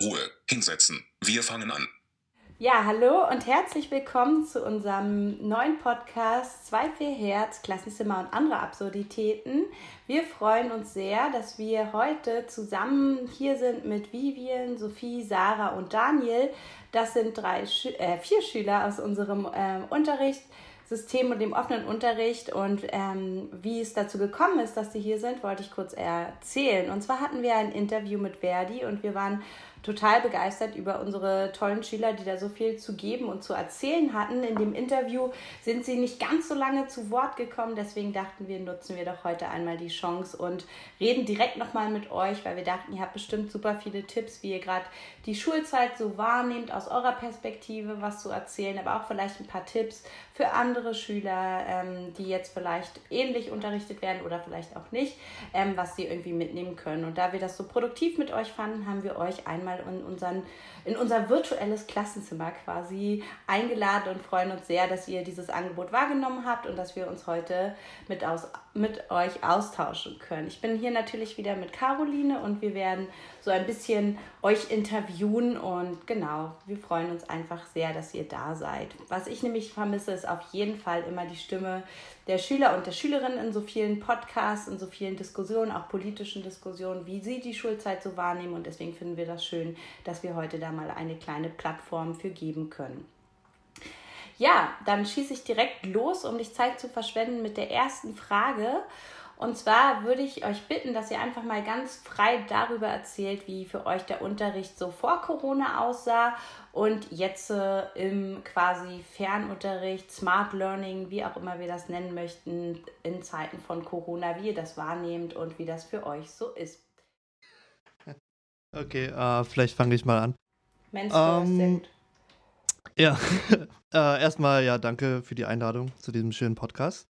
Ruhe, hinsetzen. Wir fangen an. Ja, hallo und herzlich willkommen zu unserem neuen Podcast 2-4 Herz, Klassenzimmer und andere Absurditäten. Wir freuen uns sehr, dass wir heute zusammen hier sind mit Vivian, Sophie, Sarah und Daniel. Das sind drei, äh, vier Schüler aus unserem äh, Unterricht System und dem offenen Unterricht und ähm, wie es dazu gekommen ist, dass sie hier sind, wollte ich kurz erzählen. Und zwar hatten wir ein Interview mit Verdi und wir waren total begeistert über unsere tollen Schüler, die da so viel zu geben und zu erzählen hatten. In dem Interview sind sie nicht ganz so lange zu Wort gekommen, deswegen dachten wir, nutzen wir doch heute einmal die Chance und reden direkt nochmal mit euch, weil wir dachten, ihr habt bestimmt super viele Tipps, wie ihr gerade die Schulzeit so wahrnehmt, aus eurer Perspektive was zu erzählen, aber auch vielleicht ein paar Tipps für andere Schüler, ähm, die jetzt vielleicht ähnlich unterrichtet werden oder vielleicht auch nicht, ähm, was sie irgendwie mitnehmen können. Und da wir das so produktiv mit euch fanden, haben wir euch einmal einmal in, unseren, in unser virtuelles Klassenzimmer quasi eingeladen und freuen uns sehr, dass ihr dieses Angebot wahrgenommen habt und dass wir uns heute mit, aus, mit euch austauschen können. Ich bin hier natürlich wieder mit Caroline und wir werden so ein bisschen euch interviewen und genau, wir freuen uns einfach sehr, dass ihr da seid. Was ich nämlich vermisse, ist auf jeden Fall immer die Stimme der Schüler und der Schülerinnen in so vielen Podcasts, in so vielen Diskussionen, auch politischen Diskussionen, wie sie die Schulzeit so wahrnehmen und deswegen finden wir das schön, dass wir heute da mal eine kleine Plattform für geben können. Ja, dann schieße ich direkt los, um dich Zeit zu verschwenden mit der ersten Frage. Und zwar würde ich euch bitten, dass ihr einfach mal ganz frei darüber erzählt, wie für euch der Unterricht so vor Corona aussah und jetzt äh, im quasi Fernunterricht, Smart Learning, wie auch immer wir das nennen möchten, in Zeiten von Corona, wie ihr das wahrnehmt und wie das für euch so ist. Okay, äh, vielleicht fange ich mal an. Mensch, ähm, Ja, äh, erstmal ja, danke für die Einladung zu diesem schönen Podcast.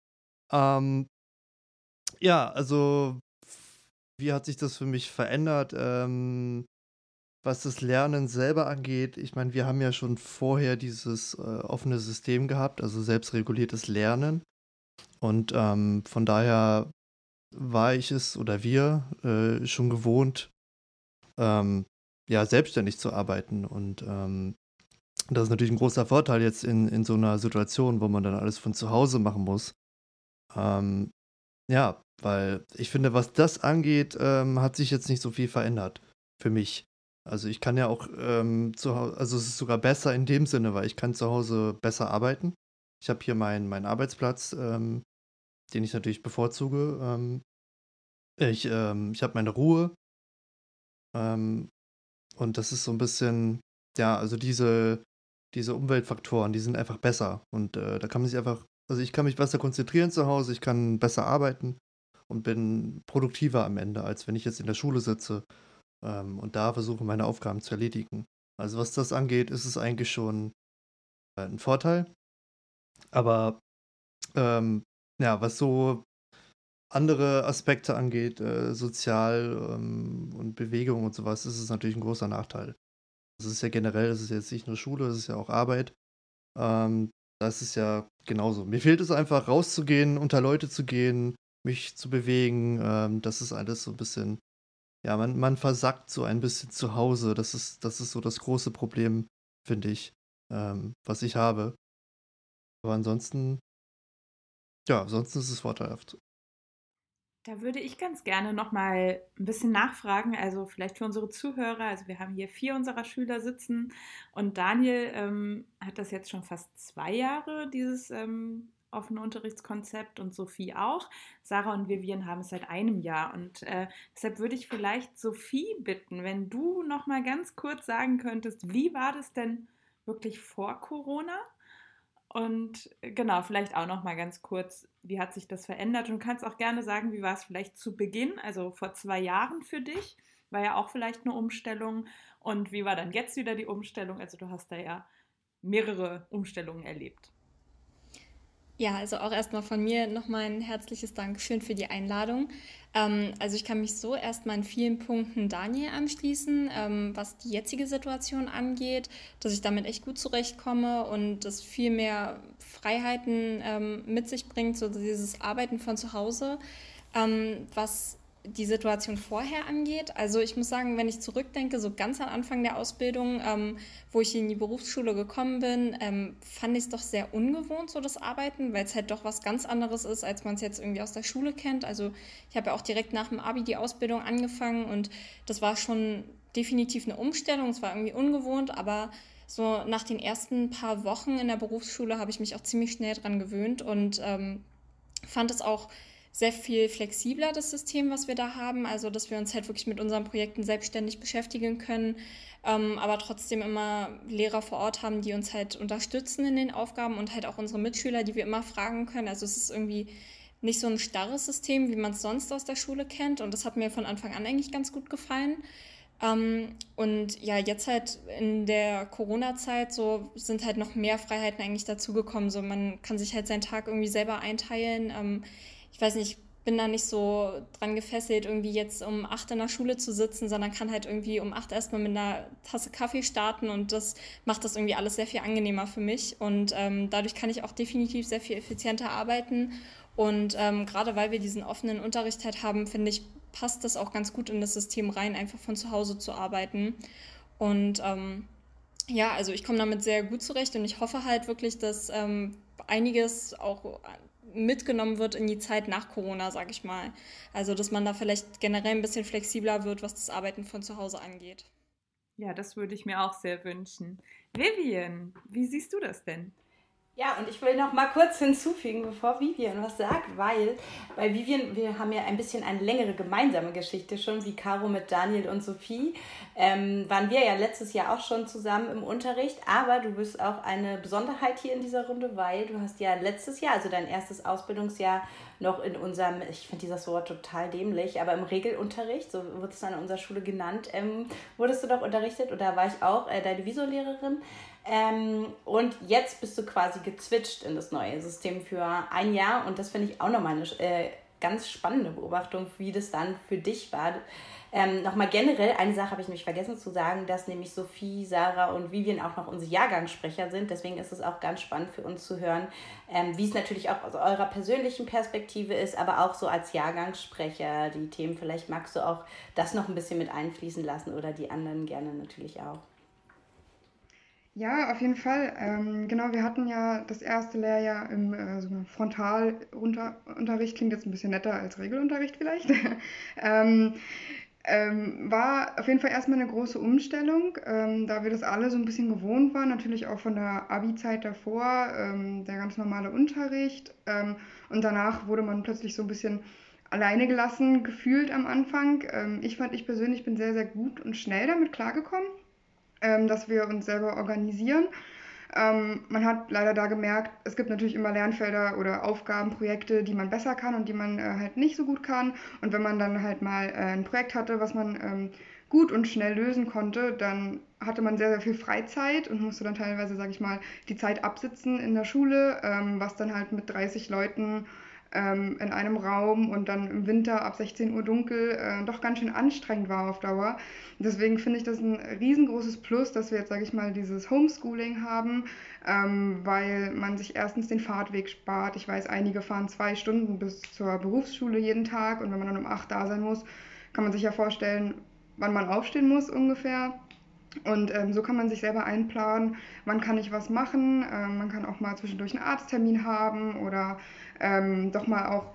Ähm, ja, also wie hat sich das für mich verändert? Ähm, was das Lernen selber angeht, ich meine, wir haben ja schon vorher dieses äh, offene System gehabt, also selbstreguliertes Lernen. Und ähm, von daher war ich es oder wir äh, schon gewohnt, ähm, ja, selbstständig zu arbeiten. Und ähm, das ist natürlich ein großer Vorteil jetzt in, in so einer Situation, wo man dann alles von zu Hause machen muss. Ähm, ja, weil ich finde, was das angeht, ähm, hat sich jetzt nicht so viel verändert für mich. Also ich kann ja auch ähm, zu Hause, also es ist sogar besser in dem Sinne, weil ich kann zu Hause besser arbeiten. Ich habe hier meinen mein Arbeitsplatz, ähm, den ich natürlich bevorzuge. Ähm, ich ähm, ich habe meine Ruhe. Ähm, und das ist so ein bisschen, ja, also diese, diese Umweltfaktoren, die sind einfach besser. Und äh, da kann man sich einfach, also ich kann mich besser konzentrieren zu Hause, ich kann besser arbeiten und bin produktiver am Ende, als wenn ich jetzt in der Schule sitze ähm, und da versuche, meine Aufgaben zu erledigen. Also was das angeht, ist es eigentlich schon äh, ein Vorteil. Aber ähm, ja, was so andere Aspekte angeht, äh, sozial ähm, und Bewegung und sowas, ist es natürlich ein großer Nachteil. Das ist ja generell, es ist jetzt nicht nur Schule, es ist ja auch Arbeit. Ähm, das ist ja genauso. Mir fehlt es einfach, rauszugehen, unter Leute zu gehen, mich zu bewegen. Ähm, das ist alles so ein bisschen, ja, man, man versackt so ein bisschen zu Hause. Das ist, das ist so das große Problem, finde ich, ähm, was ich habe. Aber ansonsten, ja, ansonsten ist es vorteilhaft. Da würde ich ganz gerne noch mal ein bisschen nachfragen, also vielleicht für unsere Zuhörer. Also wir haben hier vier unserer Schüler sitzen und Daniel ähm, hat das jetzt schon fast zwei Jahre, dieses ähm, offene Unterrichtskonzept und Sophie auch. Sarah und Vivian haben es seit einem Jahr und äh, deshalb würde ich vielleicht Sophie bitten, wenn du noch mal ganz kurz sagen könntest, wie war das denn wirklich vor Corona? Und genau, vielleicht auch noch mal ganz kurz, wie hat sich das verändert? Und kannst auch gerne sagen, wie war es vielleicht zu Beginn, also vor zwei Jahren für dich? War ja auch vielleicht eine Umstellung. Und wie war dann jetzt wieder die Umstellung? Also du hast da ja mehrere Umstellungen erlebt. Ja, also auch erstmal von mir nochmal ein herzliches Dankeschön für die Einladung. Ähm, also ich kann mich so erstmal in vielen Punkten Daniel anschließen, ähm, was die jetzige Situation angeht, dass ich damit echt gut zurechtkomme und das viel mehr Freiheiten ähm, mit sich bringt, so dieses Arbeiten von zu Hause. Ähm, was die Situation vorher angeht. Also ich muss sagen, wenn ich zurückdenke, so ganz am Anfang der Ausbildung, ähm, wo ich in die Berufsschule gekommen bin, ähm, fand ich es doch sehr ungewohnt, so das Arbeiten, weil es halt doch was ganz anderes ist, als man es jetzt irgendwie aus der Schule kennt. Also ich habe ja auch direkt nach dem ABI die Ausbildung angefangen und das war schon definitiv eine Umstellung. Es war irgendwie ungewohnt, aber so nach den ersten paar Wochen in der Berufsschule habe ich mich auch ziemlich schnell dran gewöhnt und ähm, fand es auch sehr viel flexibler, das System, was wir da haben. Also, dass wir uns halt wirklich mit unseren Projekten selbstständig beschäftigen können, ähm, aber trotzdem immer Lehrer vor Ort haben, die uns halt unterstützen in den Aufgaben und halt auch unsere Mitschüler, die wir immer fragen können. Also, es ist irgendwie nicht so ein starres System, wie man es sonst aus der Schule kennt. Und das hat mir von Anfang an eigentlich ganz gut gefallen. Ähm, und ja, jetzt halt in der Corona-Zeit so sind halt noch mehr Freiheiten eigentlich dazugekommen. So man kann sich halt seinen Tag irgendwie selber einteilen. Ähm, weiß nicht, ich bin da nicht so dran gefesselt, irgendwie jetzt um acht in der Schule zu sitzen, sondern kann halt irgendwie um acht erstmal mit einer Tasse Kaffee starten und das macht das irgendwie alles sehr viel angenehmer für mich. Und ähm, dadurch kann ich auch definitiv sehr viel effizienter arbeiten. Und ähm, gerade weil wir diesen offenen Unterricht halt haben, finde ich, passt das auch ganz gut in das System rein, einfach von zu Hause zu arbeiten. Und ähm, ja, also ich komme damit sehr gut zurecht und ich hoffe halt wirklich, dass ähm, einiges auch mitgenommen wird in die Zeit nach Corona, sage ich mal. Also, dass man da vielleicht generell ein bisschen flexibler wird, was das Arbeiten von zu Hause angeht. Ja, das würde ich mir auch sehr wünschen. Vivian, wie siehst du das denn? Ja, und ich will noch mal kurz hinzufügen, bevor Vivian was sagt, weil bei Vivian, wir haben ja ein bisschen eine längere gemeinsame Geschichte schon, wie Caro mit Daniel und Sophie, ähm, waren wir ja letztes Jahr auch schon zusammen im Unterricht, aber du bist auch eine Besonderheit hier in dieser Runde, weil du hast ja letztes Jahr, also dein erstes Ausbildungsjahr, noch in unserem, ich finde dieses Wort total dämlich, aber im Regelunterricht, so wird es dann in unserer Schule genannt, ähm, wurdest du doch unterrichtet oder war ich auch äh, deine Visolehrerin. Ähm, und jetzt bist du quasi gezwitscht in das neue System für ein Jahr. Und das finde ich auch nochmal eine äh, ganz spannende Beobachtung, wie das dann für dich war. Ähm, Nochmal generell, eine Sache habe ich nämlich vergessen zu sagen, dass nämlich Sophie, Sarah und Vivian auch noch unsere Jahrgangssprecher sind. Deswegen ist es auch ganz spannend für uns zu hören, ähm, wie es natürlich auch aus eurer persönlichen Perspektive ist, aber auch so als Jahrgangssprecher die Themen. Vielleicht magst du auch das noch ein bisschen mit einfließen lassen oder die anderen gerne natürlich auch. Ja, auf jeden Fall. Ähm, genau, wir hatten ja das erste Lehrjahr im äh, so Frontalunterricht, klingt jetzt ein bisschen netter als Regelunterricht vielleicht. ähm, ähm, war auf jeden Fall erstmal eine große Umstellung, ähm, da wir das alle so ein bisschen gewohnt waren, natürlich auch von der Abi-Zeit davor, ähm, der ganz normale Unterricht. Ähm, und danach wurde man plötzlich so ein bisschen alleine gelassen gefühlt am Anfang. Ähm, ich fand, ich persönlich bin sehr, sehr gut und schnell damit klargekommen ähm, dass wir uns selber organisieren. Ähm, man hat leider da gemerkt, es gibt natürlich immer Lernfelder oder Aufgaben, Projekte, die man besser kann und die man äh, halt nicht so gut kann. Und wenn man dann halt mal äh, ein Projekt hatte, was man ähm, gut und schnell lösen konnte, dann hatte man sehr, sehr viel Freizeit und musste dann teilweise, sage ich mal, die Zeit absitzen in der Schule, ähm, was dann halt mit 30 Leuten ähm, in einem Raum und dann im Winter ab 16 Uhr dunkel äh, doch ganz schön anstrengend war auf Dauer. Deswegen finde ich das ein riesengroßes Plus, dass wir jetzt, sage ich mal, dieses Homeschooling haben, ähm, weil man sich erstens den Fahrtweg spart. Ich weiß, einige fahren zwei Stunden bis zur Berufsschule jeden Tag und wenn man dann um acht da sein muss, kann man sich ja vorstellen, wann man aufstehen muss ungefähr. Und ähm, so kann man sich selber einplanen, wann kann ich was machen. Ähm, man kann auch mal zwischendurch einen Arzttermin haben oder ähm, doch mal auch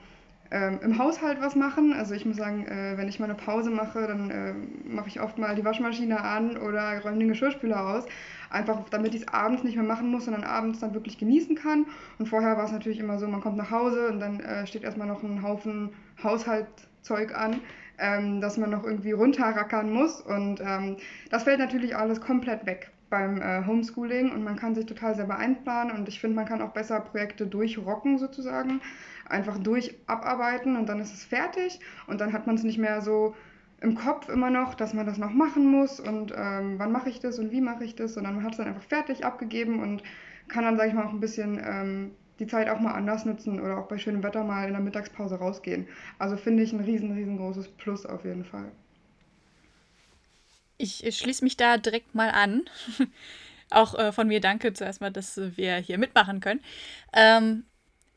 ähm, im Haushalt was machen. Also ich muss sagen, äh, wenn ich mal eine Pause mache, dann äh, mache ich oft mal die Waschmaschine an oder räume den Geschirrspüler aus. Einfach damit ich es abends nicht mehr machen muss, sondern abends dann wirklich genießen kann. Und vorher war es natürlich immer so, man kommt nach Hause und dann äh, steht erstmal noch ein Haufen Haushaltzeug an, ähm, dass man noch irgendwie runterrackern muss. Und ähm, das fällt natürlich alles komplett weg beim äh, Homeschooling. Und man kann sich total selber einplanen. Und ich finde, man kann auch besser Projekte durchrocken sozusagen, einfach durch abarbeiten und dann ist es fertig. Und dann hat man es nicht mehr so im Kopf immer noch, dass man das noch machen muss. Und ähm, wann mache ich das und wie mache ich das, sondern man hat es dann einfach fertig abgegeben und kann dann, sage ich mal, auch ein bisschen ähm, die Zeit auch mal anders nutzen oder auch bei schönem Wetter mal in der Mittagspause rausgehen. Also finde ich ein riesen, riesengroßes Plus auf jeden Fall. Ich schließe mich da direkt mal an. Auch äh, von mir danke zuerst mal, dass wir hier mitmachen können. Ähm,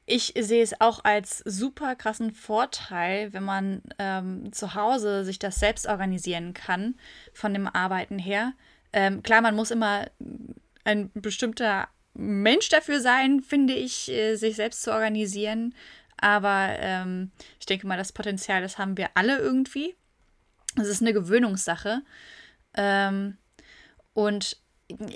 ich sehe es auch als super krassen Vorteil, wenn man ähm, zu Hause sich das selbst organisieren kann, von dem Arbeiten her. Ähm, klar, man muss immer ein bestimmter Mensch dafür sein, finde ich, äh, sich selbst zu organisieren. Aber ähm, ich denke mal, das Potenzial, das haben wir alle irgendwie. Es ist eine Gewöhnungssache. Ähm, und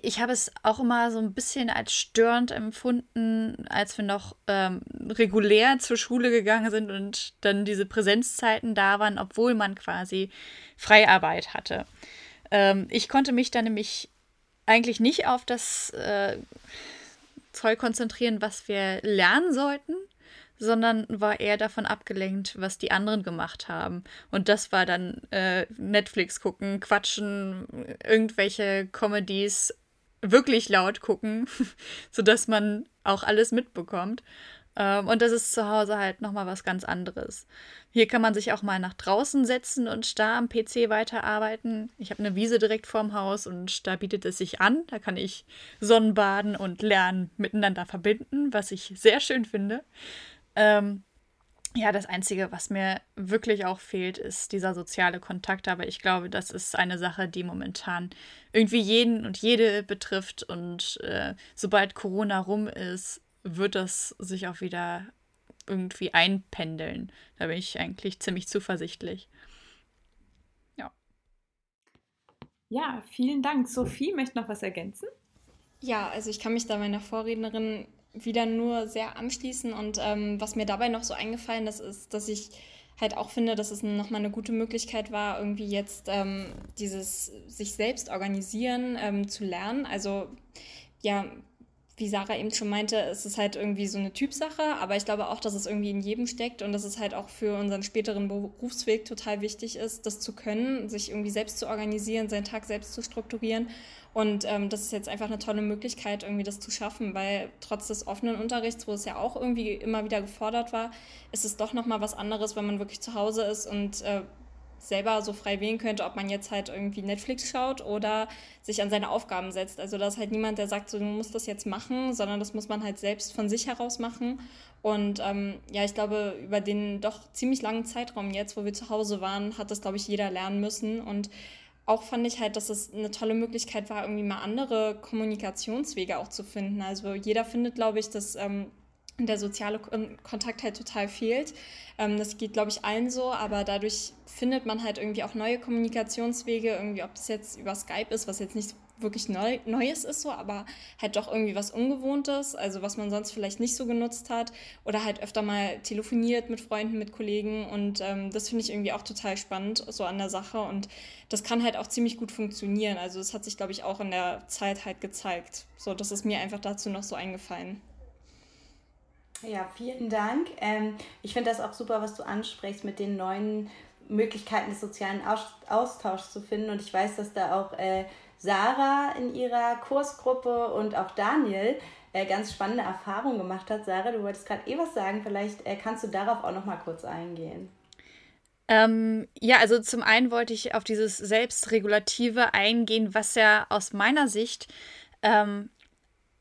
ich habe es auch immer so ein bisschen als störend empfunden, als wir noch ähm, regulär zur Schule gegangen sind und dann diese Präsenzzeiten da waren, obwohl man quasi Freiarbeit hatte. Ähm, ich konnte mich dann nämlich eigentlich nicht auf das äh, Zeug konzentrieren, was wir lernen sollten, sondern war eher davon abgelenkt, was die anderen gemacht haben. Und das war dann äh, Netflix gucken, quatschen, irgendwelche Comedies wirklich laut gucken, sodass man auch alles mitbekommt. Ähm, und das ist zu Hause halt nochmal was ganz anderes. Hier kann man sich auch mal nach draußen setzen und da am PC weiterarbeiten. Ich habe eine Wiese direkt vorm Haus und da bietet es sich an. Da kann ich Sonnenbaden und Lernen miteinander verbinden, was ich sehr schön finde. Ähm, ja, das Einzige, was mir wirklich auch fehlt, ist dieser soziale Kontakt. Aber ich glaube, das ist eine Sache, die momentan irgendwie jeden und jede betrifft. Und äh, sobald Corona rum ist, wird das sich auch wieder irgendwie einpendeln. Da bin ich eigentlich ziemlich zuversichtlich. Ja. Ja, vielen Dank. Sophie möchte noch was ergänzen? Ja, also ich kann mich da meiner Vorrednerin wieder nur sehr anschließen. Und ähm, was mir dabei noch so eingefallen ist, ist, dass ich halt auch finde, dass es nochmal eine gute Möglichkeit war, irgendwie jetzt ähm, dieses sich selbst organisieren ähm, zu lernen. Also ja, wie Sarah eben schon meinte, es ist halt irgendwie so eine Typsache, aber ich glaube auch, dass es irgendwie in jedem steckt und dass es halt auch für unseren späteren Berufsweg total wichtig ist, das zu können, sich irgendwie selbst zu organisieren, seinen Tag selbst zu strukturieren. Und ähm, das ist jetzt einfach eine tolle Möglichkeit, irgendwie das zu schaffen, weil trotz des offenen Unterrichts, wo es ja auch irgendwie immer wieder gefordert war, ist es doch nochmal was anderes, wenn man wirklich zu Hause ist und äh, selber so frei wählen könnte, ob man jetzt halt irgendwie Netflix schaut oder sich an seine Aufgaben setzt. Also da ist halt niemand, der sagt, so, du musst das jetzt machen, sondern das muss man halt selbst von sich heraus machen. Und ähm, ja, ich glaube, über den doch ziemlich langen Zeitraum jetzt, wo wir zu Hause waren, hat das, glaube ich, jeder lernen müssen. Und auch fand ich halt, dass es eine tolle Möglichkeit war, irgendwie mal andere Kommunikationswege auch zu finden. Also jeder findet, glaube ich, dass ähm, der soziale Kontakt halt total fehlt. Ähm, das geht, glaube ich, allen so, aber dadurch findet man halt irgendwie auch neue Kommunikationswege, irgendwie, ob das jetzt über Skype ist, was jetzt nicht wirklich neu, Neues ist so, aber halt doch irgendwie was Ungewohntes, also was man sonst vielleicht nicht so genutzt hat oder halt öfter mal telefoniert mit Freunden, mit Kollegen und ähm, das finde ich irgendwie auch total spannend so an der Sache und das kann halt auch ziemlich gut funktionieren, also das hat sich glaube ich auch in der Zeit halt gezeigt, so das ist mir einfach dazu noch so eingefallen. Ja, vielen Dank. Ähm, ich finde das auch super, was du ansprichst mit den neuen Möglichkeiten des sozialen Austauschs zu finden. Und ich weiß, dass da auch äh, Sarah in ihrer Kursgruppe und auch Daniel äh, ganz spannende Erfahrungen gemacht hat. Sarah, du wolltest gerade eh was sagen. Vielleicht äh, kannst du darauf auch noch mal kurz eingehen. Ähm, ja, also zum einen wollte ich auf dieses Selbstregulative eingehen, was ja aus meiner Sicht ähm,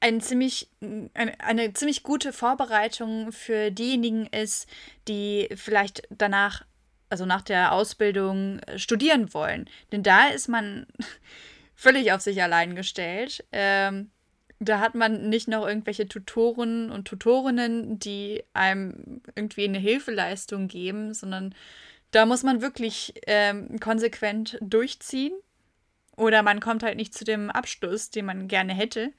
ein ziemlich, eine, eine ziemlich gute Vorbereitung für diejenigen ist, die vielleicht danach, also nach der Ausbildung, äh, studieren wollen. Denn da ist man völlig auf sich allein gestellt. Ähm, da hat man nicht noch irgendwelche Tutoren und Tutorinnen, die einem irgendwie eine Hilfeleistung geben, sondern da muss man wirklich ähm, konsequent durchziehen. Oder man kommt halt nicht zu dem Abschluss, den man gerne hätte.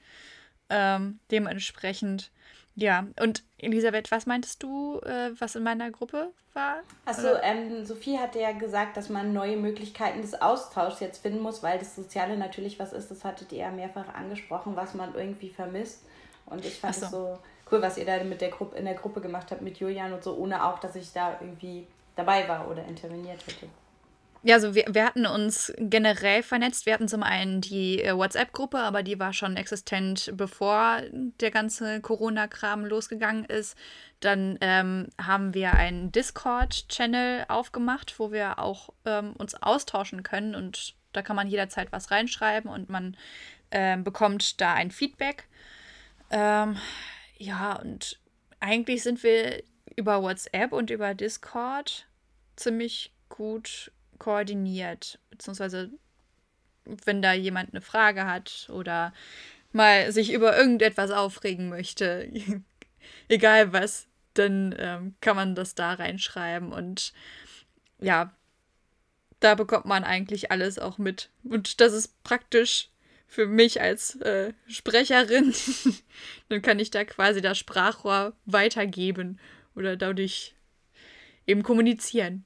Ähm, dementsprechend, ja. Und Elisabeth, was meintest du, äh, was in meiner Gruppe war? Achso, ähm, Sophie hatte ja gesagt, dass man neue Möglichkeiten des Austauschs jetzt finden muss, weil das Soziale natürlich was ist, das hattet ihr ja mehrfach angesprochen, was man irgendwie vermisst. Und ich fand es so. so cool, was ihr da mit der Gruppe, in der Gruppe gemacht habt mit Julian und so, ohne auch, dass ich da irgendwie dabei war oder interveniert hätte. Ja, also wir, wir hatten uns generell vernetzt. Wir hatten zum einen die äh, WhatsApp-Gruppe, aber die war schon existent, bevor der ganze Corona-Kram losgegangen ist. Dann ähm, haben wir einen Discord-Channel aufgemacht, wo wir auch ähm, uns austauschen können und da kann man jederzeit was reinschreiben und man ähm, bekommt da ein Feedback. Ähm, ja, und eigentlich sind wir über WhatsApp und über Discord ziemlich gut koordiniert. Beziehungsweise, wenn da jemand eine Frage hat oder mal sich über irgendetwas aufregen möchte, egal was, dann ähm, kann man das da reinschreiben und ja, da bekommt man eigentlich alles auch mit. Und das ist praktisch für mich als äh, Sprecherin. dann kann ich da quasi das Sprachrohr weitergeben oder dadurch eben kommunizieren.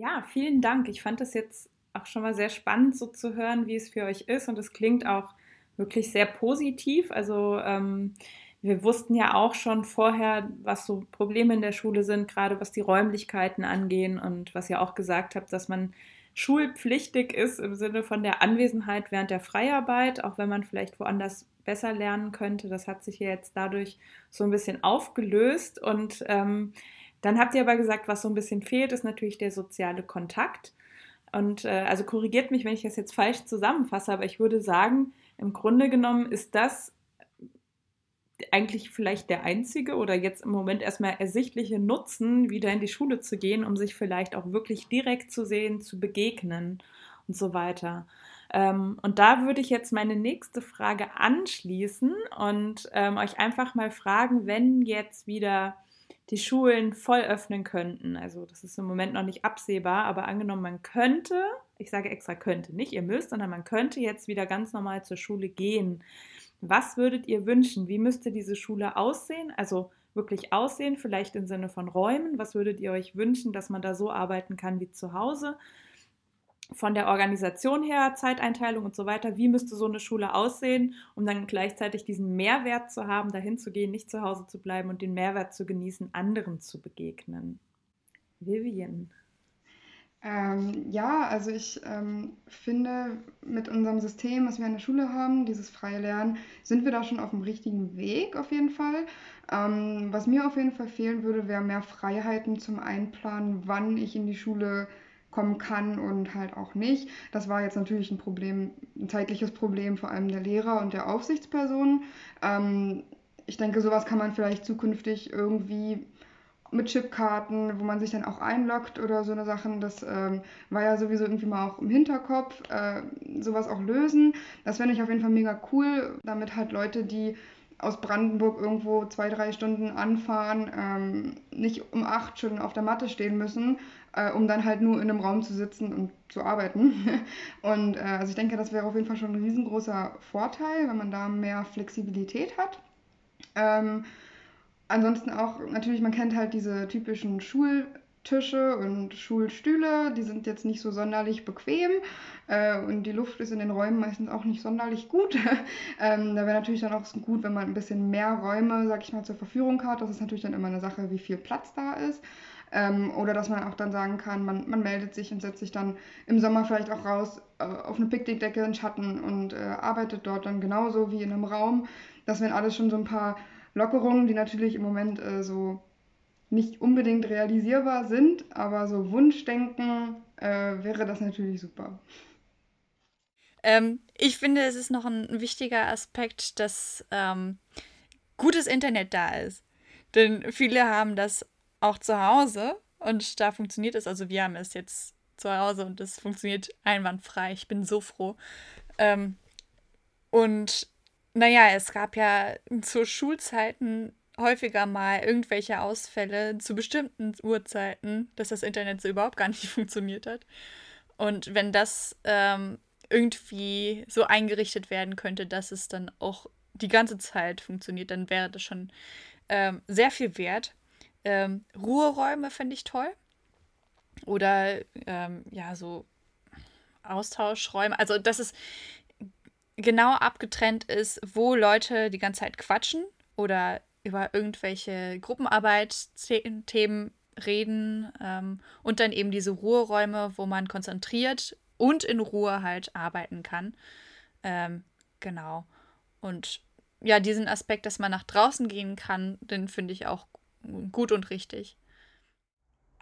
Ja, vielen Dank. Ich fand das jetzt auch schon mal sehr spannend, so zu hören, wie es für euch ist. Und es klingt auch wirklich sehr positiv. Also ähm, wir wussten ja auch schon vorher, was so Probleme in der Schule sind, gerade was die Räumlichkeiten angehen und was ihr auch gesagt habt, dass man schulpflichtig ist im Sinne von der Anwesenheit während der Freiarbeit, auch wenn man vielleicht woanders besser lernen könnte. Das hat sich ja jetzt dadurch so ein bisschen aufgelöst. Und ähm, dann habt ihr aber gesagt, was so ein bisschen fehlt, ist natürlich der soziale Kontakt. Und äh, also korrigiert mich, wenn ich das jetzt falsch zusammenfasse, aber ich würde sagen, im Grunde genommen ist das eigentlich vielleicht der einzige oder jetzt im Moment erstmal ersichtliche Nutzen, wieder in die Schule zu gehen, um sich vielleicht auch wirklich direkt zu sehen, zu begegnen und so weiter. Ähm, und da würde ich jetzt meine nächste Frage anschließen und ähm, euch einfach mal fragen, wenn jetzt wieder die Schulen voll öffnen könnten. Also das ist im Moment noch nicht absehbar, aber angenommen, man könnte, ich sage extra könnte, nicht ihr müsst, sondern man könnte jetzt wieder ganz normal zur Schule gehen. Was würdet ihr wünschen? Wie müsste diese Schule aussehen? Also wirklich aussehen, vielleicht im Sinne von Räumen. Was würdet ihr euch wünschen, dass man da so arbeiten kann wie zu Hause? Von der Organisation her, Zeiteinteilung und so weiter, wie müsste so eine Schule aussehen, um dann gleichzeitig diesen Mehrwert zu haben, dahin zu gehen, nicht zu Hause zu bleiben und den Mehrwert zu genießen, anderen zu begegnen? Vivian. Ähm, ja, also ich ähm, finde, mit unserem System, was wir in der Schule haben, dieses freie Lernen, sind wir da schon auf dem richtigen Weg auf jeden Fall. Ähm, was mir auf jeden Fall fehlen würde, wäre mehr Freiheiten zum Einplanen, wann ich in die Schule kommen kann und halt auch nicht. Das war jetzt natürlich ein Problem, ein zeitliches Problem vor allem der Lehrer und der Aufsichtspersonen. Ähm, ich denke, sowas kann man vielleicht zukünftig irgendwie mit Chipkarten, wo man sich dann auch einloggt oder so eine Sachen. Das ähm, war ja sowieso irgendwie mal auch im Hinterkopf, äh, sowas auch lösen. Das fände ich auf jeden Fall mega cool, damit halt Leute, die aus Brandenburg irgendwo zwei, drei Stunden anfahren, ähm, nicht um acht Stunden auf der Matte stehen müssen, äh, um dann halt nur in einem Raum zu sitzen und zu arbeiten. und äh, also ich denke, das wäre auf jeden Fall schon ein riesengroßer Vorteil, wenn man da mehr Flexibilität hat. Ähm, ansonsten auch, natürlich, man kennt halt diese typischen Schultische und Schulstühle, die sind jetzt nicht so sonderlich bequem äh, und die Luft ist in den Räumen meistens auch nicht sonderlich gut. ähm, da wäre natürlich dann auch gut, wenn man ein bisschen mehr Räume, sag ich mal, zur Verfügung hat. Das ist natürlich dann immer eine Sache, wie viel Platz da ist. Ähm, oder dass man auch dann sagen kann, man, man meldet sich und setzt sich dann im Sommer vielleicht auch raus äh, auf eine Picknickdecke in Schatten und äh, arbeitet dort dann genauso wie in einem Raum. Das wären alles schon so ein paar Lockerungen, die natürlich im Moment äh, so nicht unbedingt realisierbar sind, aber so Wunschdenken äh, wäre das natürlich super. Ähm, ich finde, es ist noch ein wichtiger Aspekt, dass ähm, gutes Internet da ist. Denn viele haben das auch zu Hause und da funktioniert es. Also wir haben es jetzt zu Hause und es funktioniert einwandfrei. Ich bin so froh. Ähm, und naja, es gab ja zu Schulzeiten häufiger mal irgendwelche Ausfälle zu bestimmten Uhrzeiten, dass das Internet so überhaupt gar nicht funktioniert hat. Und wenn das ähm, irgendwie so eingerichtet werden könnte, dass es dann auch die ganze Zeit funktioniert, dann wäre das schon ähm, sehr viel wert. Ähm, Ruheräume fände ich toll. Oder ähm, ja, so Austauschräume. Also, das ist genau abgetrennt ist, wo Leute die ganze Zeit quatschen oder über irgendwelche Gruppenarbeitsthemen reden ähm, und dann eben diese Ruheräume, wo man konzentriert und in Ruhe halt arbeiten kann. Ähm, genau. Und ja, diesen Aspekt, dass man nach draußen gehen kann, den finde ich auch gut und richtig.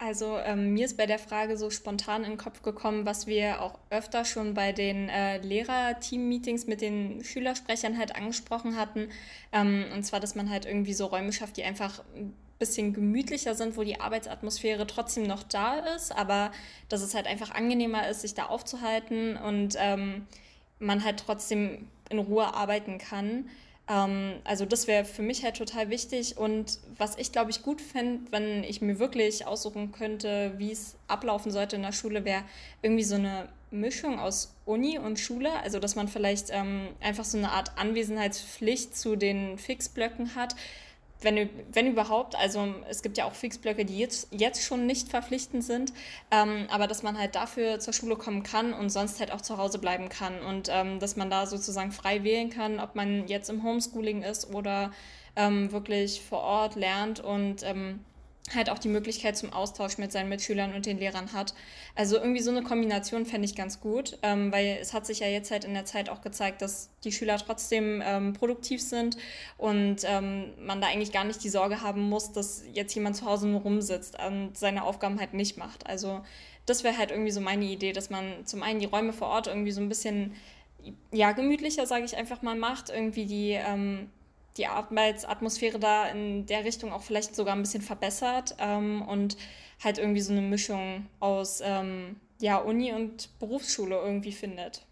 Also ähm, mir ist bei der Frage so spontan in den Kopf gekommen, was wir auch öfter schon bei den äh, Lehrer-Team-Meetings mit den Schülersprechern halt angesprochen hatten. Ähm, und zwar, dass man halt irgendwie so Räume schafft, die einfach ein bisschen gemütlicher sind, wo die Arbeitsatmosphäre trotzdem noch da ist, aber dass es halt einfach angenehmer ist, sich da aufzuhalten und ähm, man halt trotzdem in Ruhe arbeiten kann. Ähm, also das wäre für mich halt total wichtig. Und was ich, glaube ich, gut fände, wenn ich mir wirklich aussuchen könnte, wie es ablaufen sollte in der Schule, wäre irgendwie so eine Mischung aus Uni und Schule. Also dass man vielleicht ähm, einfach so eine Art Anwesenheitspflicht zu den Fixblöcken hat wenn, wenn überhaupt, also es gibt ja auch Fixblöcke, die jetzt, jetzt schon nicht verpflichtend sind, ähm, aber dass man halt dafür zur Schule kommen kann und sonst halt auch zu Hause bleiben kann und ähm, dass man da sozusagen frei wählen kann, ob man jetzt im Homeschooling ist oder ähm, wirklich vor Ort lernt und ähm, halt auch die Möglichkeit zum Austausch mit seinen Mitschülern und den Lehrern hat. Also irgendwie so eine Kombination fände ich ganz gut, ähm, weil es hat sich ja jetzt halt in der Zeit auch gezeigt, dass die Schüler trotzdem ähm, produktiv sind und ähm, man da eigentlich gar nicht die Sorge haben muss, dass jetzt jemand zu Hause nur rumsitzt und seine Aufgaben halt nicht macht. Also das wäre halt irgendwie so meine Idee, dass man zum einen die Räume vor Ort irgendwie so ein bisschen ja, gemütlicher, sage ich einfach mal, macht, irgendwie die ähm, die Arbeitsatmosphäre da in der Richtung auch vielleicht sogar ein bisschen verbessert ähm, und halt irgendwie so eine Mischung aus ähm, ja, Uni und Berufsschule irgendwie findet.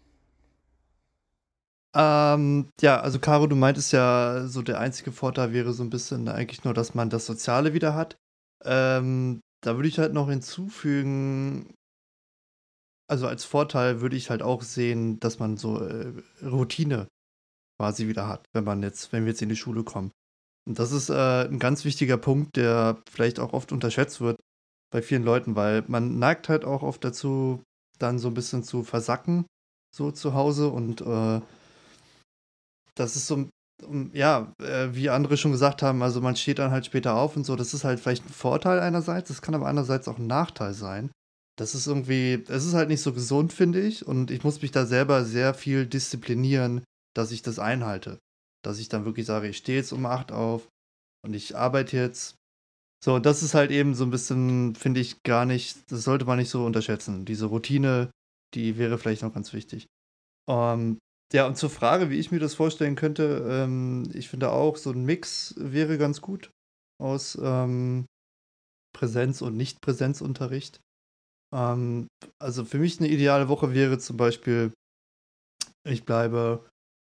Ähm, ja, also Caro, du meintest ja, so der einzige Vorteil wäre so ein bisschen eigentlich nur, dass man das Soziale wieder hat. Ähm, da würde ich halt noch hinzufügen, also als Vorteil würde ich halt auch sehen, dass man so äh, Routine quasi wieder hat, wenn man jetzt, wenn wir jetzt in die Schule kommen. Und das ist äh, ein ganz wichtiger Punkt, der vielleicht auch oft unterschätzt wird bei vielen Leuten, weil man neigt halt auch oft dazu, dann so ein bisschen zu versacken, so zu Hause. Und äh, das ist so, ja, äh, wie andere schon gesagt haben, also man steht dann halt später auf und so. Das ist halt vielleicht ein Vorteil einerseits, das kann aber andererseits auch ein Nachteil sein. Das ist irgendwie, es ist halt nicht so gesund, finde ich. Und ich muss mich da selber sehr viel disziplinieren, dass ich das einhalte. Dass ich dann wirklich sage, ich stehe jetzt um 8 auf und ich arbeite jetzt. So, das ist halt eben so ein bisschen, finde ich, gar nicht, das sollte man nicht so unterschätzen. Diese Routine, die wäre vielleicht noch ganz wichtig. Ähm, ja, und zur Frage, wie ich mir das vorstellen könnte, ähm, ich finde auch, so ein Mix wäre ganz gut aus ähm, Präsenz- und Nicht-Präsenzunterricht. Ähm, also für mich eine ideale Woche wäre zum Beispiel, ich bleibe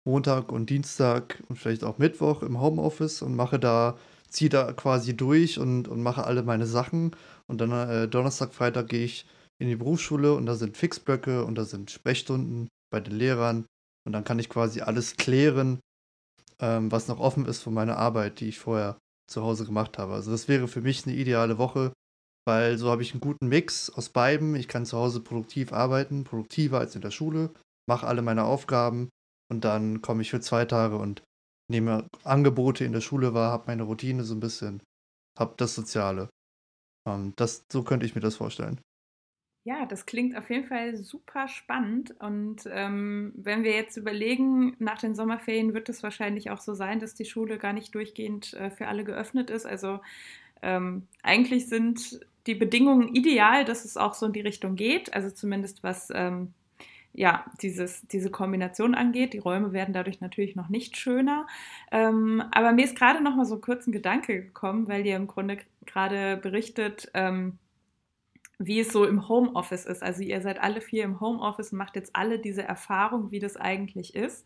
Montag und Dienstag und vielleicht auch Mittwoch im Homeoffice und mache da, ziehe da quasi durch und, und mache alle meine Sachen. Und dann äh, Donnerstag, Freitag gehe ich in die Berufsschule und da sind Fixblöcke und da sind Sprechstunden bei den Lehrern. Und dann kann ich quasi alles klären, ähm, was noch offen ist von meiner Arbeit, die ich vorher zu Hause gemacht habe. Also das wäre für mich eine ideale Woche, weil so habe ich einen guten Mix aus beiden. Ich kann zu Hause produktiv arbeiten, produktiver als in der Schule, mache alle meine Aufgaben und dann komme ich für zwei Tage und nehme Angebote in der Schule wahr, habe meine Routine so ein bisschen, habe das Soziale. Ähm, das, so könnte ich mir das vorstellen. Ja, das klingt auf jeden Fall super spannend. Und ähm, wenn wir jetzt überlegen, nach den Sommerferien wird es wahrscheinlich auch so sein, dass die Schule gar nicht durchgehend äh, für alle geöffnet ist. Also ähm, eigentlich sind die Bedingungen ideal, dass es auch so in die Richtung geht. Also zumindest was ähm, ja, dieses, diese Kombination angeht. Die Räume werden dadurch natürlich noch nicht schöner. Ähm, aber mir ist gerade noch mal so kurz ein Gedanke gekommen, weil ihr im Grunde gerade berichtet, ähm, wie es so im Homeoffice ist. Also ihr seid alle vier im Homeoffice und macht jetzt alle diese Erfahrung, wie das eigentlich ist.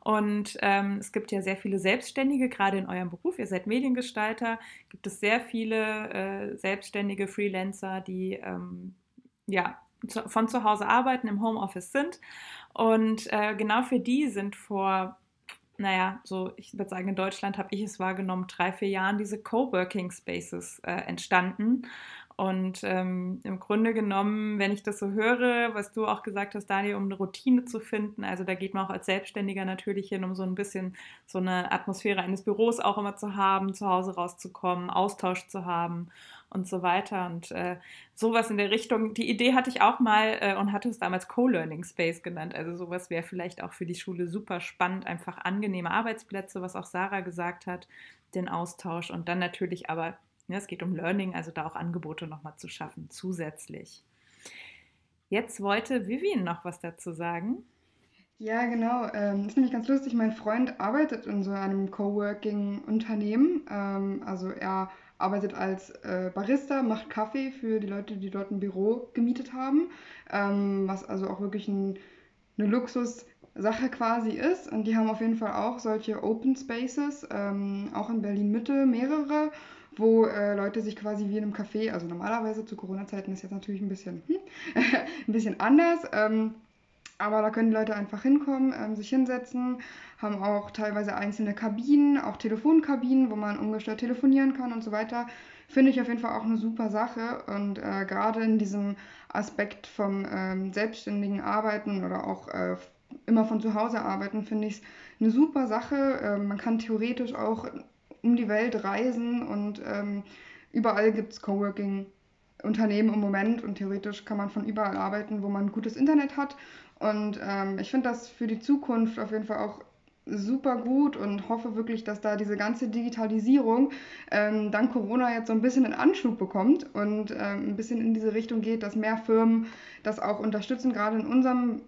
Und ähm, es gibt ja sehr viele Selbstständige, gerade in eurem Beruf. Ihr seid Mediengestalter. Gibt es sehr viele äh, selbstständige Freelancer, die ähm, ja von zu Hause arbeiten, im Homeoffice sind. Und äh, genau für die sind vor, naja, so ich würde sagen, in Deutschland habe ich es wahrgenommen, drei, vier Jahren diese Coworking Spaces äh, entstanden. Und ähm, im Grunde genommen, wenn ich das so höre, was du auch gesagt hast, Daniel, um eine Routine zu finden, also da geht man auch als Selbstständiger natürlich hin, um so ein bisschen so eine Atmosphäre eines Büros auch immer zu haben, zu Hause rauszukommen, Austausch zu haben und so weiter. Und äh, sowas in der Richtung. Die Idee hatte ich auch mal äh, und hatte es damals Co-Learning Space genannt. Also sowas wäre vielleicht auch für die Schule super spannend. Einfach angenehme Arbeitsplätze, was auch Sarah gesagt hat, den Austausch und dann natürlich aber Ja, es geht um Learning, also da auch Angebote nochmal zu schaffen, zusätzlich. Jetzt wollte Vivian noch was dazu sagen. Ja, genau. Ähm, ist nämlich ganz lustig. Mein Freund arbeitet in so einem Coworking-Unternehmen. Ähm, also er arbeitet als äh, Barista, macht Kaffee für die Leute, die dort ein Büro gemietet haben, ähm, was also auch wirklich ein, eine Luxussache quasi ist. Und die haben auf jeden Fall auch solche Open Spaces, ähm, auch in Berlin Mitte mehrere wo äh, Leute sich quasi wie in einem Café, also normalerweise zu Corona-Zeiten ist jetzt natürlich ein bisschen, hm, ein bisschen anders, ähm, aber da können die Leute einfach hinkommen, ähm, sich hinsetzen, haben auch teilweise einzelne Kabinen, auch Telefonkabinen, wo man ungestört telefonieren kann und so weiter. Finde ich auf jeden Fall auch eine super Sache und äh, gerade in diesem Aspekt vom ähm, selbstständigen Arbeiten oder auch äh, immer von zu Hause arbeiten, finde ich es eine super Sache. Äh, man kann theoretisch auch um die Welt reisen und ähm, überall gibt es Coworking-Unternehmen im Moment und theoretisch kann man von überall arbeiten, wo man gutes Internet hat. Und ähm, ich finde das für die Zukunft auf jeden Fall auch super gut und hoffe wirklich, dass da diese ganze Digitalisierung ähm, dank Corona jetzt so ein bisschen einen Anschub bekommt und ähm, ein bisschen in diese Richtung geht, dass mehr Firmen das auch unterstützen. Gerade in unserem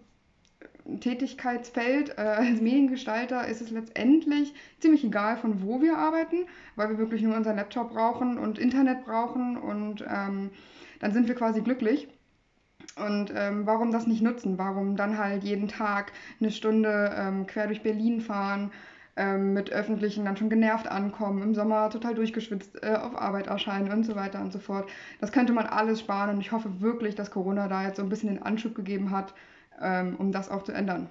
Tätigkeitsfeld äh, als Mediengestalter ist es letztendlich ziemlich egal, von wo wir arbeiten, weil wir wirklich nur unseren Laptop brauchen und Internet brauchen und ähm, dann sind wir quasi glücklich. Und ähm, warum das nicht nutzen? Warum dann halt jeden Tag eine Stunde ähm, quer durch Berlin fahren, ähm, mit Öffentlichen dann schon genervt ankommen, im Sommer total durchgeschwitzt äh, auf Arbeit erscheinen und so weiter und so fort. Das könnte man alles sparen und ich hoffe wirklich, dass Corona da jetzt so ein bisschen den Anschub gegeben hat, ähm, um das auch zu ändern.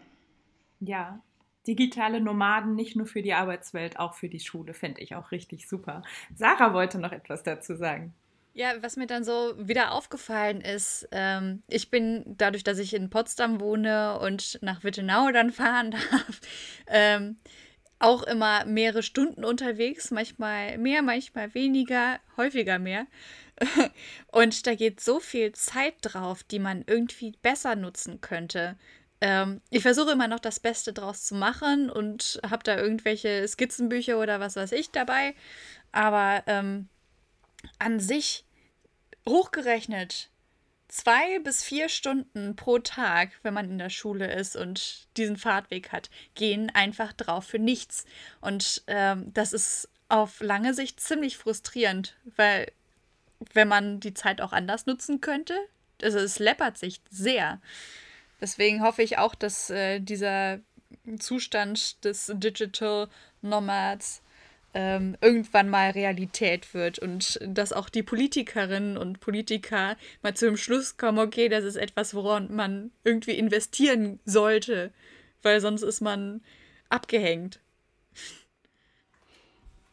Ja, digitale Nomaden nicht nur für die Arbeitswelt, auch für die Schule, finde ich auch richtig super. Sarah wollte noch etwas dazu sagen. Ja, was mir dann so wieder aufgefallen ist, ähm, ich bin dadurch, dass ich in Potsdam wohne und nach Wittenau dann fahren darf, ähm, auch immer mehrere Stunden unterwegs, manchmal mehr, manchmal weniger, häufiger mehr. Und da geht so viel Zeit drauf, die man irgendwie besser nutzen könnte. Ähm, ich versuche immer noch das Beste draus zu machen und habe da irgendwelche Skizzenbücher oder was weiß ich dabei. Aber ähm, an sich hochgerechnet zwei bis vier Stunden pro Tag, wenn man in der Schule ist und diesen Fahrtweg hat, gehen einfach drauf für nichts. Und ähm, das ist auf lange Sicht ziemlich frustrierend, weil wenn man die Zeit auch anders nutzen könnte. Also es läppert sich sehr. Deswegen hoffe ich auch, dass äh, dieser Zustand des Digital Nomads ähm, irgendwann mal Realität wird und dass auch die Politikerinnen und Politiker mal zu dem Schluss kommen, okay, das ist etwas, woran man irgendwie investieren sollte, weil sonst ist man abgehängt.